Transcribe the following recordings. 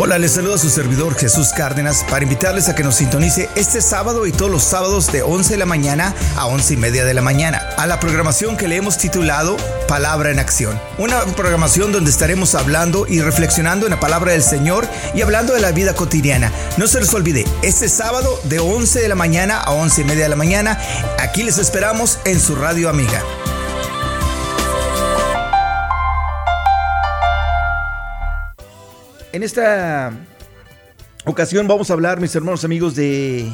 Hola, les saluda su servidor Jesús Cárdenas para invitarles a que nos sintonice este sábado y todos los sábados de 11 de la mañana a 11 y media de la mañana a la programación que le hemos titulado Palabra en Acción. Una programación donde estaremos hablando y reflexionando en la palabra del Señor y hablando de la vida cotidiana. No se les olvide, este sábado de 11 de la mañana a 11 y media de la mañana, aquí les esperamos en su radio amiga. En esta ocasión vamos a hablar, mis hermanos amigos, de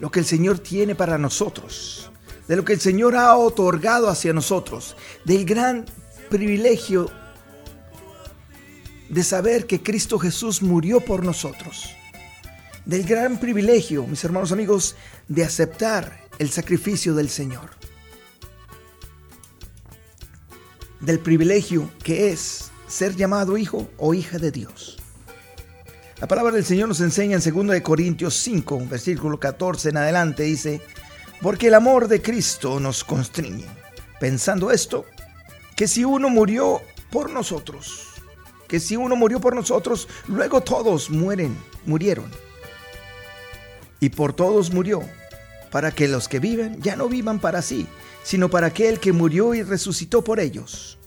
lo que el Señor tiene para nosotros, de lo que el Señor ha otorgado hacia nosotros, del gran privilegio de saber que Cristo Jesús murió por nosotros, del gran privilegio, mis hermanos amigos, de aceptar el sacrificio del Señor, del privilegio que es ser llamado hijo o hija de Dios. La palabra del Señor nos enseña en 2 Corintios 5, versículo 14 en adelante, dice, porque el amor de Cristo nos constriñe, pensando esto, que si uno murió por nosotros, que si uno murió por nosotros, luego todos mueren, murieron. Y por todos murió, para que los que viven ya no vivan para sí, sino para aquel que murió y resucitó por ellos.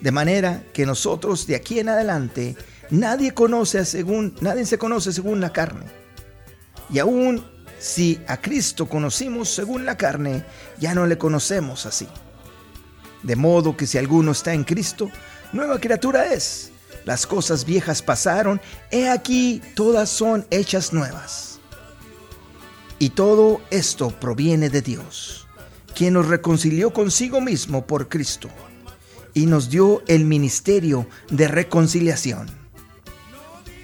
De manera que nosotros de aquí en adelante nadie conoce según nadie se conoce según la carne. Y aún si a Cristo conocimos según la carne, ya no le conocemos así. De modo que si alguno está en Cristo, nueva criatura es. Las cosas viejas pasaron, he aquí todas son hechas nuevas. Y todo esto proviene de Dios, quien nos reconcilió consigo mismo por Cristo y nos dio el ministerio de reconciliación.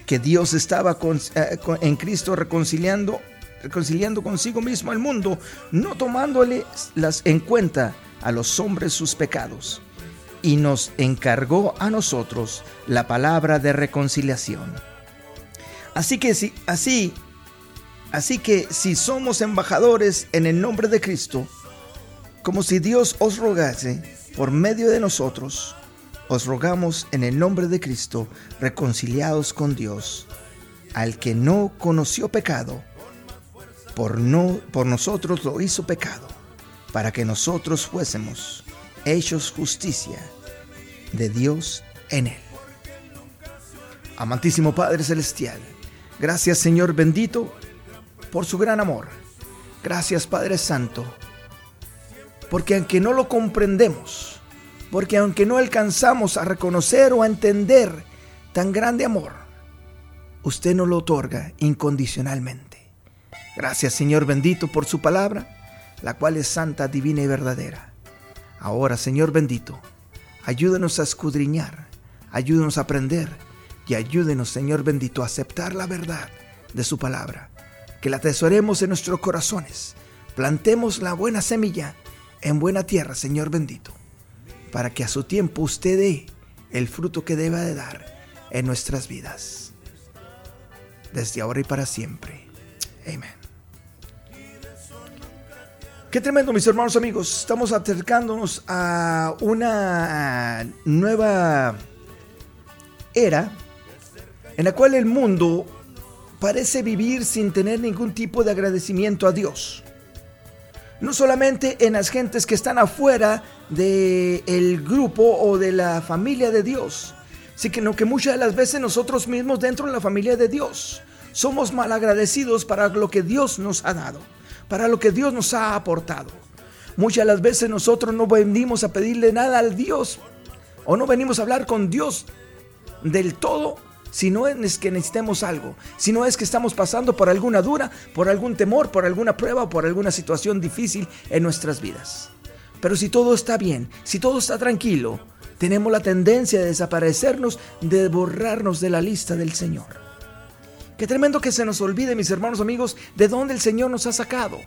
Que Dios estaba eh, en Cristo reconciliando, reconciliando consigo mismo al mundo, no tomándole las en cuenta a los hombres sus pecados, y nos encargó a nosotros la palabra de reconciliación. Así que si así así que si somos embajadores en el nombre de Cristo, como si Dios os rogase, por medio de nosotros, os rogamos en el nombre de Cristo, reconciliados con Dios, al que no conoció pecado, por, no, por nosotros lo hizo pecado, para que nosotros fuésemos hechos justicia de Dios en él. Amantísimo Padre Celestial, gracias Señor bendito por su gran amor. Gracias Padre Santo porque aunque no lo comprendemos, porque aunque no alcanzamos a reconocer o a entender tan grande amor, usted nos lo otorga incondicionalmente. Gracias Señor bendito por su palabra, la cual es santa, divina y verdadera. Ahora Señor bendito, ayúdenos a escudriñar, ayúdenos a aprender y ayúdenos Señor bendito a aceptar la verdad de su palabra. Que la atesoremos en nuestros corazones, plantemos la buena semilla en buena tierra, Señor bendito, para que a su tiempo usted dé el fruto que deba de dar en nuestras vidas. Desde ahora y para siempre. Amén. Qué tremendo, mis hermanos amigos. Estamos acercándonos a una nueva era en la cual el mundo parece vivir sin tener ningún tipo de agradecimiento a Dios no solamente en las gentes que están afuera del grupo o de la familia de Dios, sino que muchas de las veces nosotros mismos dentro de la familia de Dios somos malagradecidos para lo que Dios nos ha dado, para lo que Dios nos ha aportado. Muchas de las veces nosotros no venimos a pedirle nada al Dios o no venimos a hablar con Dios del todo si no es que necesitemos algo, si no es que estamos pasando por alguna dura, por algún temor, por alguna prueba o por alguna situación difícil en nuestras vidas. Pero si todo está bien, si todo está tranquilo, tenemos la tendencia de desaparecernos, de borrarnos de la lista del Señor. Qué tremendo que se nos olvide, mis hermanos amigos, de dónde el Señor nos ha sacado.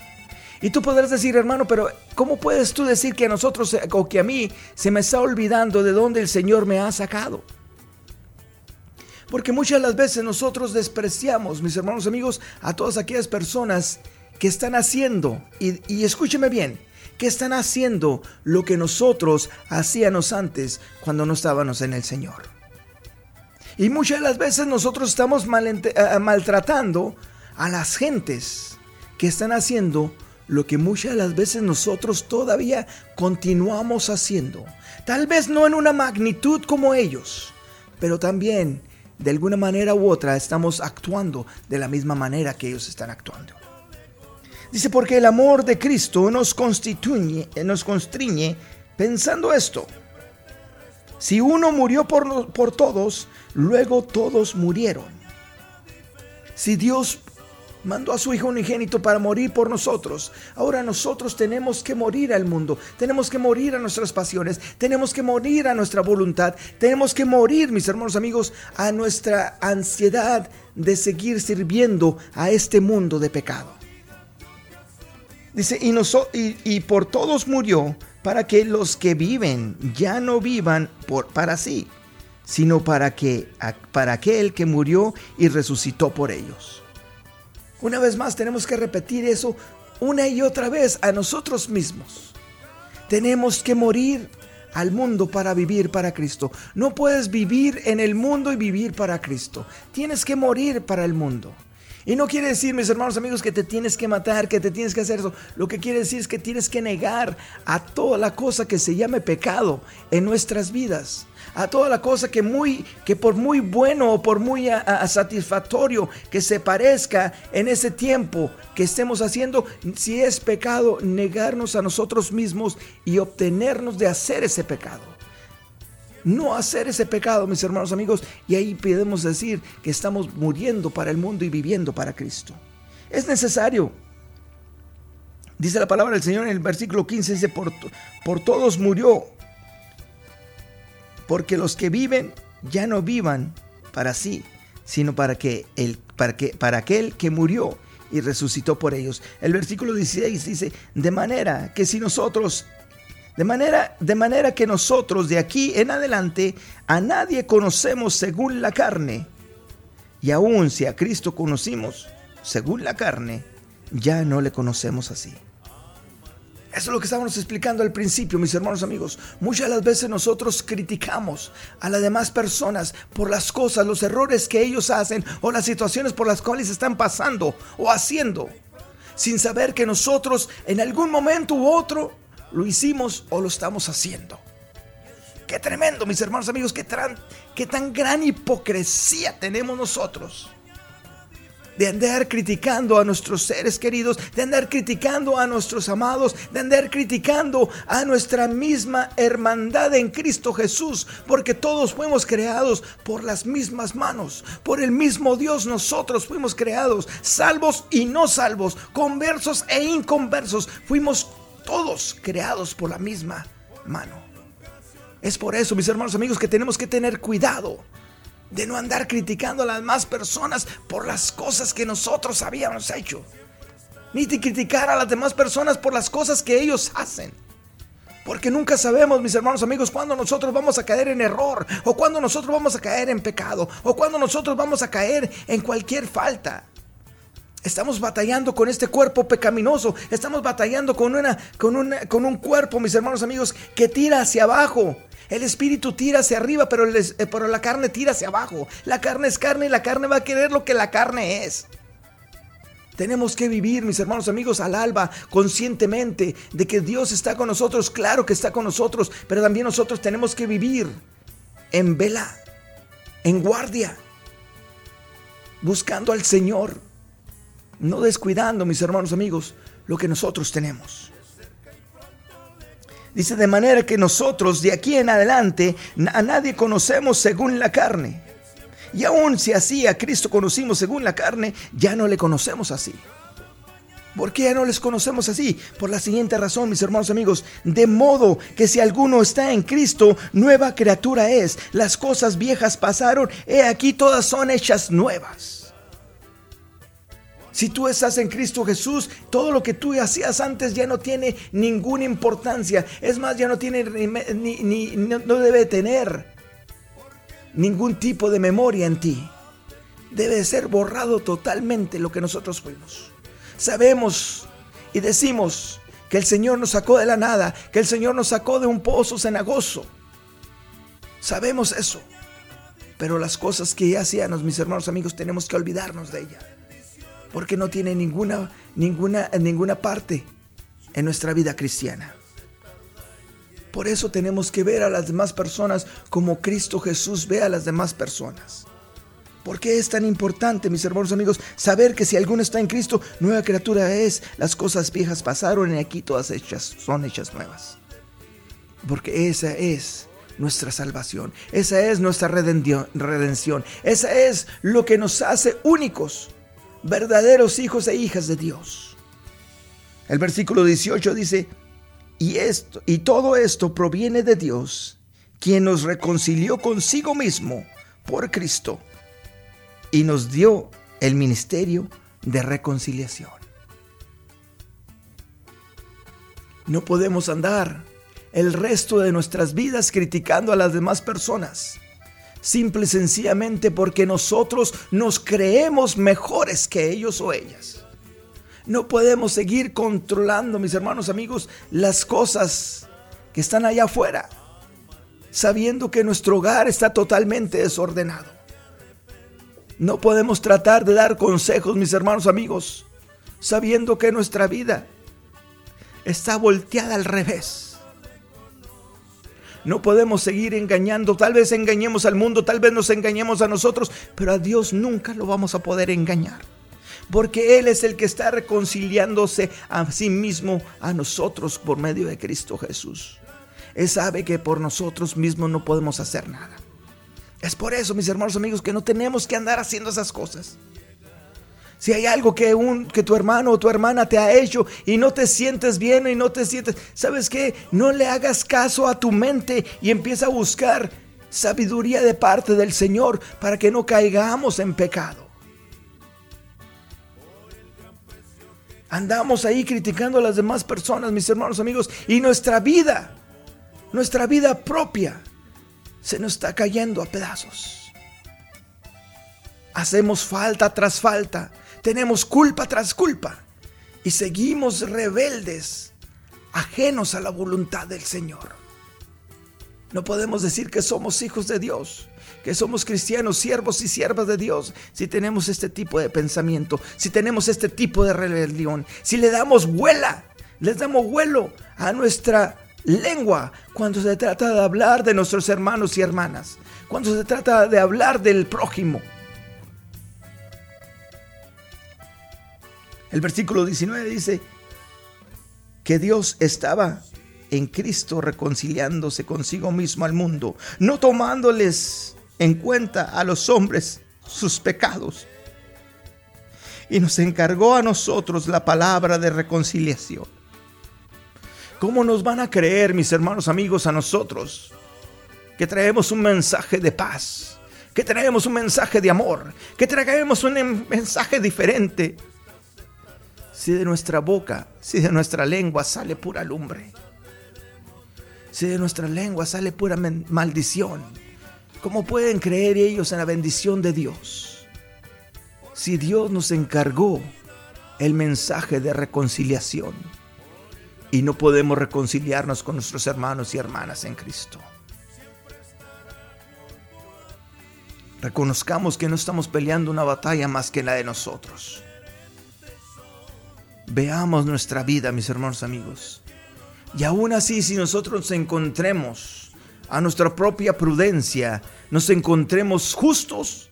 Y tú podrás decir, hermano, pero ¿cómo puedes tú decir que a nosotros o que a mí se me está olvidando de dónde el Señor me ha sacado? Porque muchas de las veces nosotros despreciamos, mis hermanos amigos, a todas aquellas personas que están haciendo, y, escúcheme bien, que están haciendo lo que nosotros hacíamos antes cuando no estábamos en el Señor. Y muchas de las veces nosotros estamos maltratando a las gentes que están haciendo lo que muchas de las veces nosotros todavía continuamos haciendo. Tal vez no en una magnitud como ellos, pero también de alguna manera u otra estamos actuando de la misma manera que ellos están actuando. Dice, porque el amor de Cristo nos constituye, nos constriñe pensando esto. Si uno murió por, por todos, luego todos murieron. Si Dios mandó a su Hijo unigénito para morir por nosotros. Ahora nosotros tenemos que morir al mundo, tenemos que morir a nuestras pasiones, tenemos que morir a nuestra voluntad, tenemos que morir, mis hermanos amigos, a nuestra ansiedad de seguir sirviendo a este mundo de pecado. Dice, y, y, por todos murió para que los que viven ya no vivan por, para sí, sino para, que, para aquel que murió y resucitó por ellos. Una vez más tenemos que repetir eso una y otra vez a nosotros mismos. Tenemos que morir al mundo para vivir para Cristo. No puedes vivir en el mundo y vivir para Cristo. Tienes que morir para el mundo. Y no quiere decir, mis hermanos amigos, que te tienes que matar, que te tienes que hacer eso. Lo que quiere decir es que tienes que negar a toda la cosa que se llame pecado en nuestras vidas. A toda la cosa que, muy, que por muy bueno o por muy satisfactorio que se parezca en ese tiempo que estemos haciendo, si es pecado, negarnos a nosotros mismos y obtenernos de hacer ese pecado no hacer ese pecado, mis hermanos amigos, y ahí podemos decir que estamos muriendo para el mundo y viviendo para Cristo. Es necesario. Dice la palabra del Señor en el versículo 15, dice, por, por todos murió, porque los que viven ya no vivan para sí, sino para, que el, para, que, para aquel que murió y resucitó por ellos. El versículo 16 dice, de manera que si nosotros de manera, de manera que nosotros de aquí en adelante a nadie conocemos según la carne. Y aun si a Cristo conocimos según la carne, ya no le conocemos así. Eso es lo que estábamos explicando al principio, mis hermanos amigos. Muchas las veces nosotros criticamos a las demás personas por las cosas, los errores que ellos hacen o las situaciones por las cuales están pasando o haciendo, sin saber que nosotros en algún momento u otro lo hicimos o lo estamos haciendo. Qué tremendo, mis hermanos amigos, qué tan, qué tan gran hipocresía tenemos nosotros. De andar criticando a nuestros seres queridos, de andar criticando a nuestros amados, de andar criticando a nuestra misma hermandad en Cristo Jesús, porque todos fuimos creados por las mismas manos, por el mismo Dios nosotros fuimos creados, salvos y no salvos, conversos e inconversos, fuimos todos creados por la misma mano. Es por eso, mis hermanos amigos, que tenemos que tener cuidado de no andar criticando a las demás personas por las cosas que nosotros habíamos hecho. Ni de criticar a las demás personas por las cosas que ellos hacen. Porque nunca sabemos, mis hermanos amigos, cuándo nosotros vamos a caer en error, o cuándo nosotros vamos a caer en pecado, o cuándo nosotros vamos a caer en cualquier falta. Estamos batallando con este cuerpo pecaminoso. Estamos batallando con, una, con, con un cuerpo, mis hermanos amigos, que tira hacia abajo. El espíritu tira hacia arriba, pero, eh, pero la carne tira hacia abajo. La carne es carne y la carne va a querer lo que la carne es. Tenemos que vivir, mis hermanos amigos, al alba, conscientemente de que Dios está con nosotros. Claro que está con nosotros, pero también nosotros tenemos que vivir en vela, en guardia, buscando al Señor no descuidando, mis hermanos amigos, lo que nosotros tenemos. Dice, de manera que nosotros de aquí en adelante a nadie conocemos según la carne. Y aún si así a Cristo conocimos según la carne, ya no le conocemos así. ¿Por qué ya no les conocemos así? Por la siguiente razón, mis hermanos amigos. De modo que si alguno está en Cristo, nueva criatura es. Las cosas viejas pasaron, he aquí todas son hechas nuevas. Si tú estás en Cristo Jesús, todo lo que tú hacías antes ya no tiene ninguna importancia. Es más, ya no tiene ni, no debe tener ningún tipo de memoria en ti. Debe ser borrado totalmente lo que nosotros fuimos. Sabemos y decimos que el Señor nos sacó de la nada, que el Señor nos sacó de un pozo cenagoso. Sabemos eso. Pero las cosas que ya hacíamos, mis hermanos amigos, tenemos que olvidarnos de ella. Porque no tiene ninguna, ninguna, ninguna parte en nuestra vida cristiana. Por eso tenemos que ver a las demás personas como Cristo Jesús ve a las demás personas. ¿Por qué es tan importante, mis hermanos amigos, saber que si alguno está en Cristo, nueva criatura es? Las cosas viejas pasaron y aquí todas hechas son hechas nuevas. Porque esa es nuestra salvación, esa es nuestra redención, esa es lo que nos hace únicos, verdaderos hijos e hijas de Dios. El versículo 18 dice, y esto y todo esto proviene de Dios, quien nos reconcilió consigo mismo por Cristo y nos dio el ministerio de reconciliación. No podemos andar el resto de nuestras vidas criticando a las demás personas, simple y sencillamente porque nosotros nos creemos mejores que ellos o ellas. No podemos seguir controlando, mis hermanos amigos, las cosas que están allá afuera, sabiendo que nuestro hogar está totalmente desordenado. No podemos tratar de dar consejos, mis hermanos amigos, sabiendo que nuestra vida está volteada al revés. No podemos seguir engañando, tal vez engañemos al mundo, tal vez nos engañemos a nosotros, pero a Dios nunca lo vamos a poder engañar. Porque Él es el que está reconciliándose a sí mismo a nosotros por medio de Cristo Jesús. Él sabe que por nosotros mismos no podemos hacer nada. Es por eso, mis hermanos amigos, que no tenemos que andar haciendo esas cosas. Si hay algo que, un, que tu hermano o tu hermana te ha hecho y no te sientes bien y no te sientes, ¿sabes qué? No le hagas caso a tu mente y empieza a buscar sabiduría de parte del Señor para que no caigamos en pecado. Andamos ahí criticando a las demás personas, mis hermanos amigos, y nuestra vida, nuestra vida propia, se nos está cayendo a pedazos. Hacemos falta tras falta, tenemos culpa tras culpa y seguimos rebeldes, ajenos a la voluntad del Señor. No podemos decir que somos hijos de Dios, que somos cristianos, siervos y siervas de Dios, si tenemos este tipo de pensamiento, si tenemos este tipo de rebelión, si le damos vuela, les damos vuelo a nuestra lengua cuando se trata de hablar de nuestros hermanos y hermanas, cuando se trata de hablar del prójimo. El versículo 19 dice que Dios estaba en Cristo reconciliándose consigo mismo al mundo, no tomándoles en cuenta a los hombres sus pecados. Y nos encargó a nosotros la palabra de reconciliación. ¿Cómo nos van a creer, mis hermanos amigos, a nosotros? Que traemos un mensaje de paz, que traemos un mensaje de amor, que traemos un mensaje diferente. Si de nuestra boca, si de nuestra lengua sale pura lumbre, si de nuestra lengua sale pura maldición, ¿cómo pueden creer ellos en la bendición de Dios? Si Dios nos encargó el mensaje de reconciliación y no podemos reconciliarnos con nuestros hermanos y hermanas en Cristo. Reconozcamos que no estamos peleando una batalla más que la de nosotros. Veamos nuestra vida, mis hermanos amigos. Y aún así, si nosotros nos encontremos a nuestra propia prudencia, nos encontremos justos,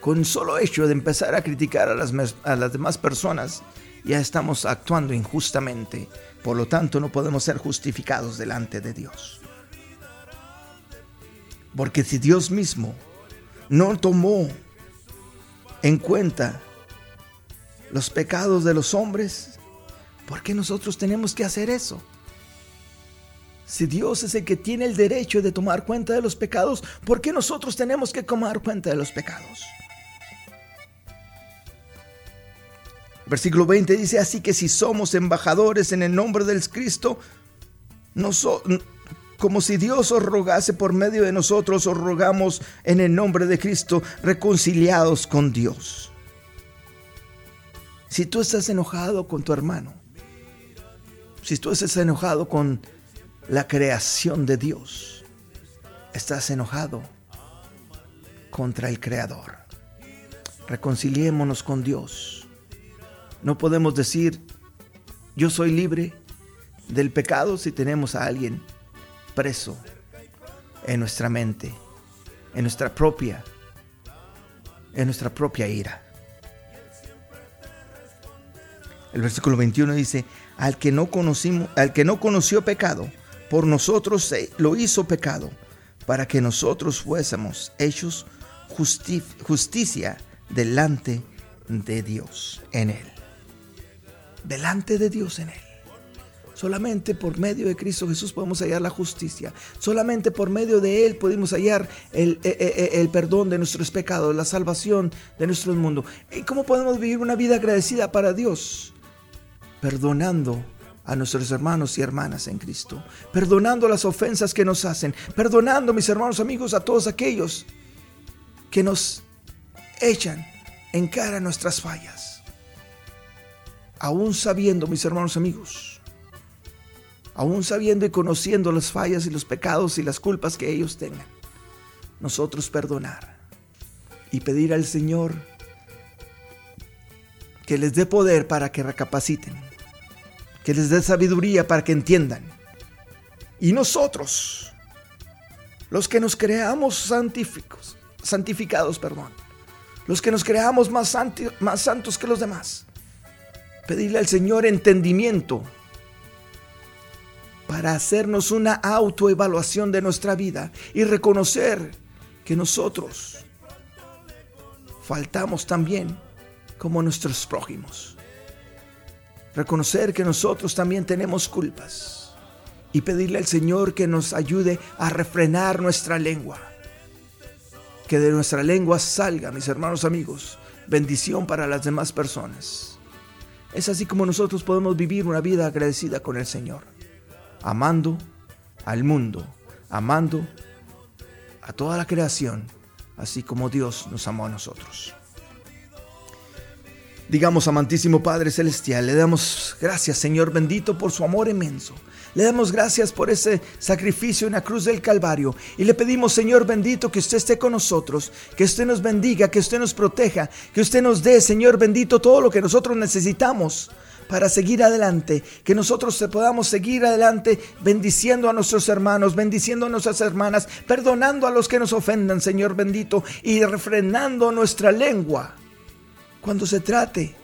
con solo hecho de empezar a criticar a las, a las demás personas, ya estamos actuando injustamente, por lo tanto no podemos ser justificados delante de Dios. Porque si Dios mismo no tomó en cuenta los pecados de los hombres, ¿por qué nosotros tenemos que hacer eso? Si Dios es el que tiene el derecho de tomar cuenta de los pecados, ¿por qué nosotros tenemos que tomar cuenta de los pecados? Versículo 20 dice, así que si somos embajadores en el nombre del Cristo, como si Dios os rogase por medio de nosotros, os rogamos en el nombre de Cristo, reconciliados con Dios. Si tú estás enojado con tu hermano, si tú estás enojado con la creación de Dios, estás enojado contra el Creador. Reconciliémonos con Dios. No podemos decir, yo soy libre del pecado si tenemos a alguien preso en nuestra mente, en nuestra propia, en nuestra propia ira. El versículo 21 dice, al que no conocimos, al que no conoció pecado, por nosotros lo hizo pecado, para que nosotros fuésemos hechos justicia delante de Dios en él. Delante de Dios en él. Solamente por medio de Cristo Jesús podemos hallar la justicia. Solamente por medio de Él podemos hallar el, e, e, e, el, perdón de nuestros pecados, la salvación de nuestro mundo. ¿Y cómo podemos vivir una vida agradecida para Dios? Perdonando a nuestros hermanos y hermanas en Cristo. Perdonando las ofensas que nos hacen. Perdonando, mis hermanos amigos, a todos aquellos que nos echan en cara nuestras fallas. Aún sabiendo, mis hermanos amigos, aún sabiendo y conociendo las fallas y los pecados y las culpas que ellos tengan, nosotros perdonar y pedir al Señor que les dé poder para que recapaciten, que les dé sabiduría para que entiendan. Y nosotros, los que nos creamos santificados, santificados, perdón, los que nos creamos más, más santos que los demás, pedirle al Señor entendimiento para hacernos una autoevaluación de nuestra vida y reconocer que nosotros faltamos también como nuestros prójimos. Reconocer que nosotros también tenemos culpas y pedirle al Señor que nos ayude a refrenar nuestra lengua. Que de nuestra lengua salga, mis hermanos amigos, bendición para las demás personas. Es así como nosotros podemos vivir una vida agradecida con el Señor amando al mundo, amando a toda la creación, así como Dios nos amó a nosotros. Digamos, amantísimo Padre Celestial, le damos gracias, Señor bendito, por su amor inmenso. Le damos gracias por ese sacrificio en la cruz del Calvario. Y le pedimos, Señor bendito, que usted esté con nosotros, que usted nos bendiga, que usted nos proteja, que usted nos dé, Señor bendito, todo lo que nosotros necesitamos para seguir adelante, que nosotros podamos seguir adelante bendiciendo a nuestros hermanos, bendiciendo a nuestras hermanas, perdonando a los que nos ofendan, Señor bendito, y refrenando nuestra lengua cuando se trate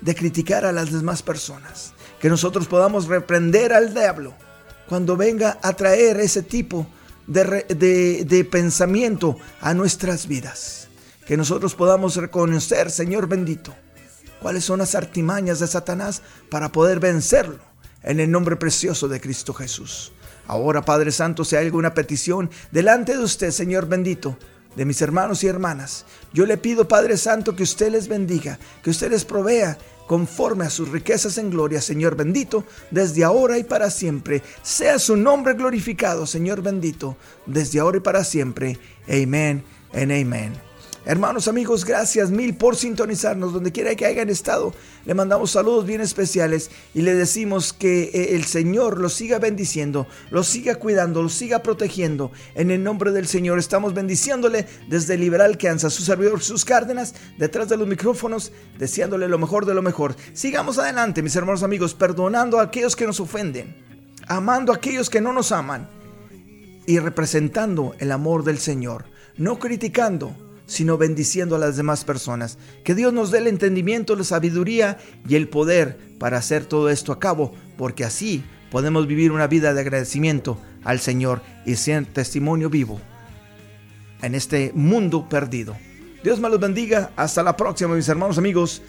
de criticar a las demás personas. Que nosotros podamos reprender al diablo cuando venga a traer ese tipo de, de pensamiento a nuestras vidas. Que nosotros podamos reconocer, Señor bendito, cuáles son las artimañas de Satanás para poder vencerlo en el nombre precioso de Cristo Jesús. Ahora, Padre Santo, si hay alguna petición delante de usted, Señor bendito, de mis hermanos y hermanas, yo le pido, Padre Santo, que usted les bendiga, que usted les provea conforme a sus riquezas en gloria, Señor bendito, desde ahora y para siempre. Sea su nombre glorificado, Señor bendito, desde ahora y para siempre. Amén en amén. Hermanos, amigos, gracias mil por sintonizarnos donde quiera que hayan estado. Le mandamos saludos bien especiales y le decimos que eh, el Señor los siga bendiciendo, los siga cuidando, los siga protegiendo. En el nombre del Señor estamos bendiciéndole desde Liberal Kansas, su servidor, sus Cárdenas, detrás de los micrófonos, deseándole lo mejor de lo mejor. Sigamos adelante, mis hermanos amigos, perdonando a aquellos que nos ofenden, amando a aquellos que no nos aman y representando el amor del Señor, no criticando sino bendiciendo a las demás personas. Que Dios nos dé el entendimiento, la sabiduría y el poder para hacer todo esto a cabo, porque así podemos vivir una vida de agradecimiento al Señor y ser testimonio vivo en este mundo perdido. Dios me los bendiga. Hasta la próxima, mis hermanos amigos